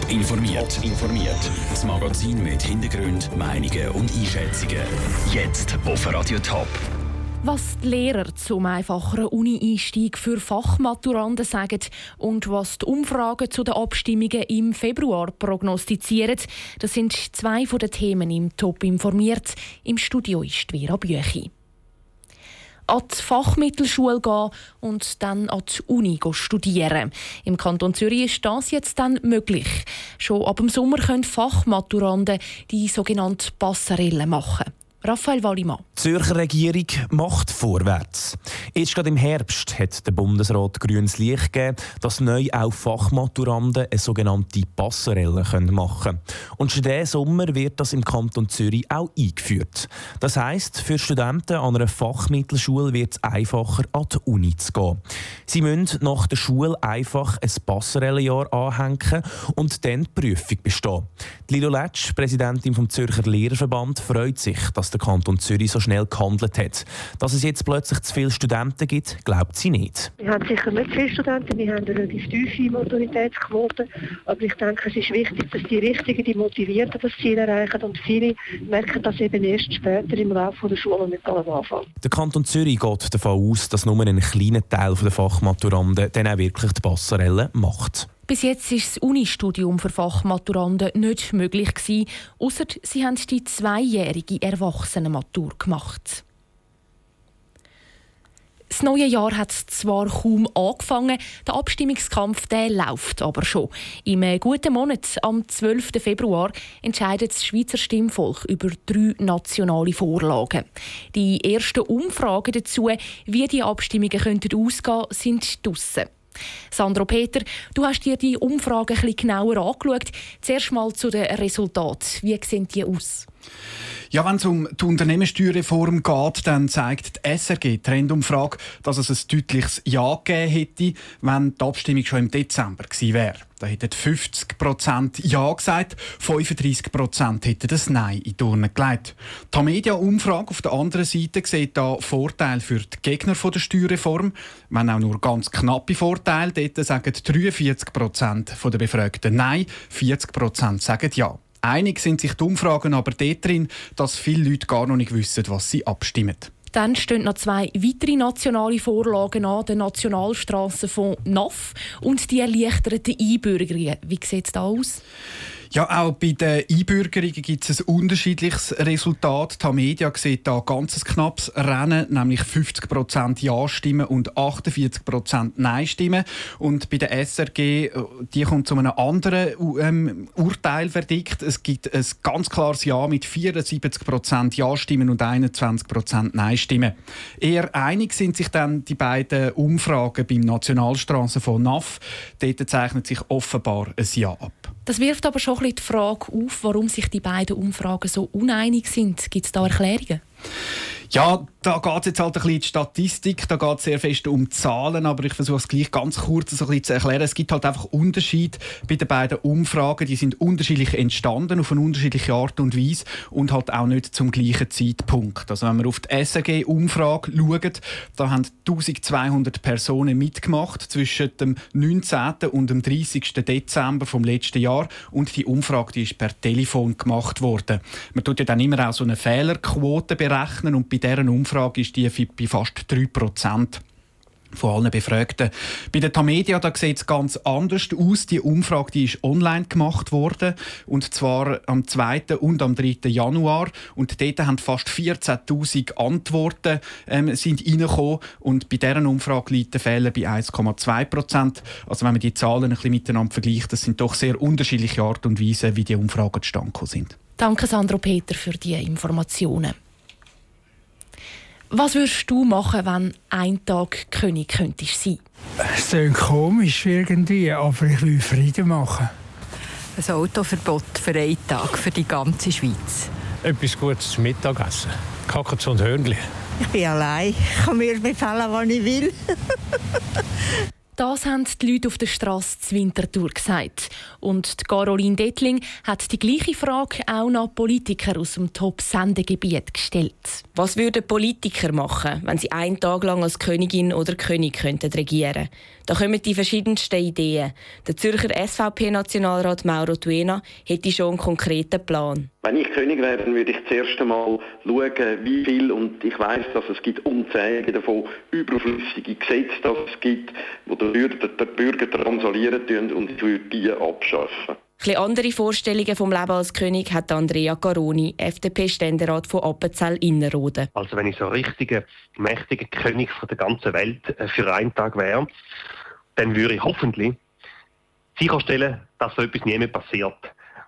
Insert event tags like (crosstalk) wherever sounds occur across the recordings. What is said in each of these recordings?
Top informiert. informiert. Das Magazin mit Hintergrund, Meinungen und Einschätzungen. Jetzt auf Radio Top. Was die Lehrer zum einfacheren Uni-Einstieg für Fachmaturanten sagen und was die Umfragen zu den Abstimmungen im Februar prognostizieren, das sind zwei von den Themen im Top informiert. Im Studio ist Vera Büchi an die Fachmittelschule gehen und dann an die Uni studieren. Im Kanton Zürich ist das jetzt dann möglich. Schon ab dem Sommer können Fachmaturanten die sogenannte Passerelle machen. Raphael Wallimann. Die Zürcher Regierung macht vorwärts. Erst gerade im Herbst hat der Bundesrat grünes Licht gegeben, dass neu auch Fachmaturanten eine sogenannte Passerelle machen können. Und schon diesen Sommer wird das im Kanton Zürich auch eingeführt. Das heisst, für Studenten an einer Fachmittelschule wird es einfacher, an die Uni zu gehen. Sie müssen nach der Schule einfach ein Passerellenjahr anhängen und dann die Prüfung bestehen. Lilo Letsch, Präsidentin vom Zürcher Lehrerverband, freut sich, dass dass der Kanton Zürich so schnell gehandelt hat. Dass es jetzt plötzlich zu viele Studenten gibt, glaubt sie nicht. Wir haben sicher nicht viele Studenten, wir haben eine relativ tiefe Mobilitätsquote, aber ich denke, es ist wichtig, dass die Richtigen, die Motivierten das Ziel erreichen und viele merken das eben erst später im Laufe der Schule mit allem Anfang. Der Kanton Zürich geht davon aus, dass nur ein kleiner Teil der Fachmaturanten dann auch wirklich die Passerelle macht. Bis jetzt ist das Unistudium für Fachmaturanten nicht möglich gewesen, ausser sie haben die zweijährige Erwachsenenmatur gemacht. Das neue Jahr hat zwar kaum angefangen, der Abstimmungskampf der läuft aber schon. Im guten Monat, am 12. Februar, entscheidet das Schweizer Stimmvolk über drei nationale Vorlagen. Die ersten Umfragen dazu, wie die Abstimmungen könnten ausgehen, sind draussen. Sandro Peter, du hast dir die Umfrage ein bisschen genauer angeschaut. Zuerst mal zu den Resultaten. Wie sehen die aus? Ja, wenn es um die Unternehmenssteuerreform geht, dann zeigt die SRG Trendumfrage, dass es ein deutliches Ja gegeben hätte, wenn die Abstimmung schon im Dezember gewesen wäre. Da hätten 50% Ja gesagt, 35% hätten das Nein in die Turnen gelegt. Die Media-Umfrage auf der anderen Seite sieht da Vorteil für die Gegner der Steuerreform, wenn auch nur ganz knappe Vorteile. Dort sagen 43% der Befragten Nein, 40% sagen Ja. Einig sind sich die Umfragen aber darin, dass viele Leute gar noch nicht wissen, was sie abstimmen. Dann stehen noch zwei weitere nationale Vorlagen an, der Nationalstrassenfonds NAF und die erleichterten Einbürgerungen. Wie sieht es da aus? Ja, auch bei den Einbürgerungen gibt es ein unterschiedliches Resultat. Die Media sieht da ganz knappes Rennen, nämlich 50% Ja-Stimmen und 48% Nein-Stimmen. Und bei der SRG, äh, die kommt zu einem anderen ähm, Urteilverdikt. Es gibt ein ganz klares Ja mit 74% Ja-Stimmen und 21% Nein-Stimmen. Eher einig sind sich dann die beiden Umfragen beim Nationalstrassenfonds NAF. Dort zeichnet sich offenbar ein Ja ab. Das wirft aber schon ein bisschen die Frage auf, warum sich die beiden Umfragen so uneinig sind. Gibt es da Erklärungen? Ja, da geht es jetzt halt ein bisschen in die Statistik, da geht es sehr fest um Zahlen, aber ich versuche es gleich ganz kurz so ein bisschen zu erklären. Es gibt halt einfach Unterschied bei den beiden Umfragen, die sind unterschiedlich entstanden, auf eine unterschiedliche Art und Weise und halt auch nicht zum gleichen Zeitpunkt. Also wenn wir auf die SRG-Umfrage schauen, da haben 1200 Personen mitgemacht zwischen dem 19. und dem 30. Dezember vom letzten Jahr und die Umfrage die ist per Telefon gemacht worden. Man tut ja dann immer auch so eine Fehlerquote berechnen und bei dieser Umfrage ist die bei fast 3 Prozent von allen Befragten. Bei der Tamedia da sieht es ganz anders aus. Die Umfrage die ist online gemacht worden und zwar am 2. und am 3. Januar und dort haben fast 14'000 Antworten ähm, sind reingekommen und bei dieser Umfrage liegt der Fehler bei 1,2 Prozent. Also wenn man die Zahlen ein bisschen miteinander vergleicht, das sind doch sehr unterschiedliche Art und Weise, wie die Umfragen zustande sind. Danke Sandro Peter für die Informationen. Was würdest du machen, wenn ein Tag König könntest sein? Es klingt komisch irgendwie, aber ich will Frieden machen. Ein Autoverbot für einen Tag, für die ganze Schweiz. Etwas Gutes zum Mittagessen. Kakao und Hörnli. Ich bin allein. Ich kann mir befallen, was ich will. (laughs) Das haben die Leute auf der Straße zu Winterthur gesagt. Und die Caroline Dettling hat die gleiche Frage auch nach Politikern aus dem Top-Sendegebiet gestellt. Was würden Politiker machen, wenn sie einen Tag lang als Königin oder König könnten regieren Da kommen die verschiedensten Ideen. Der Zürcher SVP-Nationalrat Mauro Tuena hätte schon einen konkreten Plan. Wenn ich König wäre, würde ich zuerst einmal schauen, wie viel, und ich weiß, dass es gibt unzählige davon, überflüssige Gesetze, dass es gibt, wo der Bürger, der Bürger transolieren und die abschaffen. Ein andere Vorstellungen vom Leben als König hat Andrea Caroni, FDP-Ständerat von Appenzell Innerrhoden. Also wenn ich so ein richtiger, mächtiger König von der ganzen Welt äh, für einen Tag wäre, dann würde ich hoffentlich sicherstellen, dass so etwas nie mehr passiert.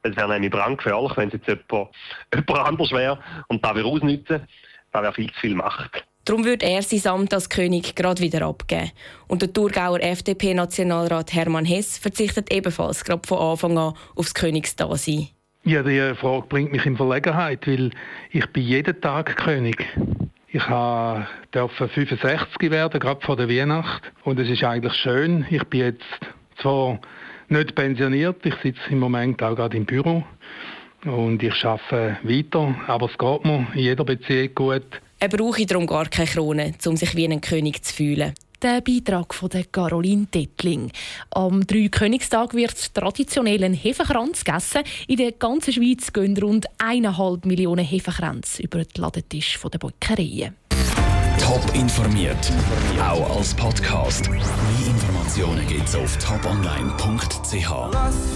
Es wäre nämlich brandgefährlich, wenn es jetzt jemand, (laughs) jemand anders wäre und da wir ausnutzen, da wäre viel zu viel Macht. Darum würde er sein Amt als König gerade wieder abgeben. Und der Thurgauer FDP-Nationalrat Hermann Hess verzichtet ebenfalls gerade von Anfang an aufs Königsdasein. Ja, die Frage bringt mich in Verlegenheit, weil ich bin jeden Tag König. Ich durfte 65 werden, gerade vor der Weihnacht. Und es ist eigentlich schön. Ich bin jetzt zwar nicht pensioniert, ich sitze im Moment auch gerade im Büro und ich arbeite weiter, aber es geht mir in jeder Beziehung gut. Er brauche darum gar keine Krone, um sich wie ein König zu fühlen. Der Beitrag von der Caroline Dettling. Am Dreikönigstag wird traditionell ein Hefekranz gegessen. In der ganzen Schweiz gehen rund 1,5 Millionen Hefekränze über den Ladentisch der Bäckereien. Top informiert, auch als Podcast. Mehr Informationen gibt es auf toponline.ch.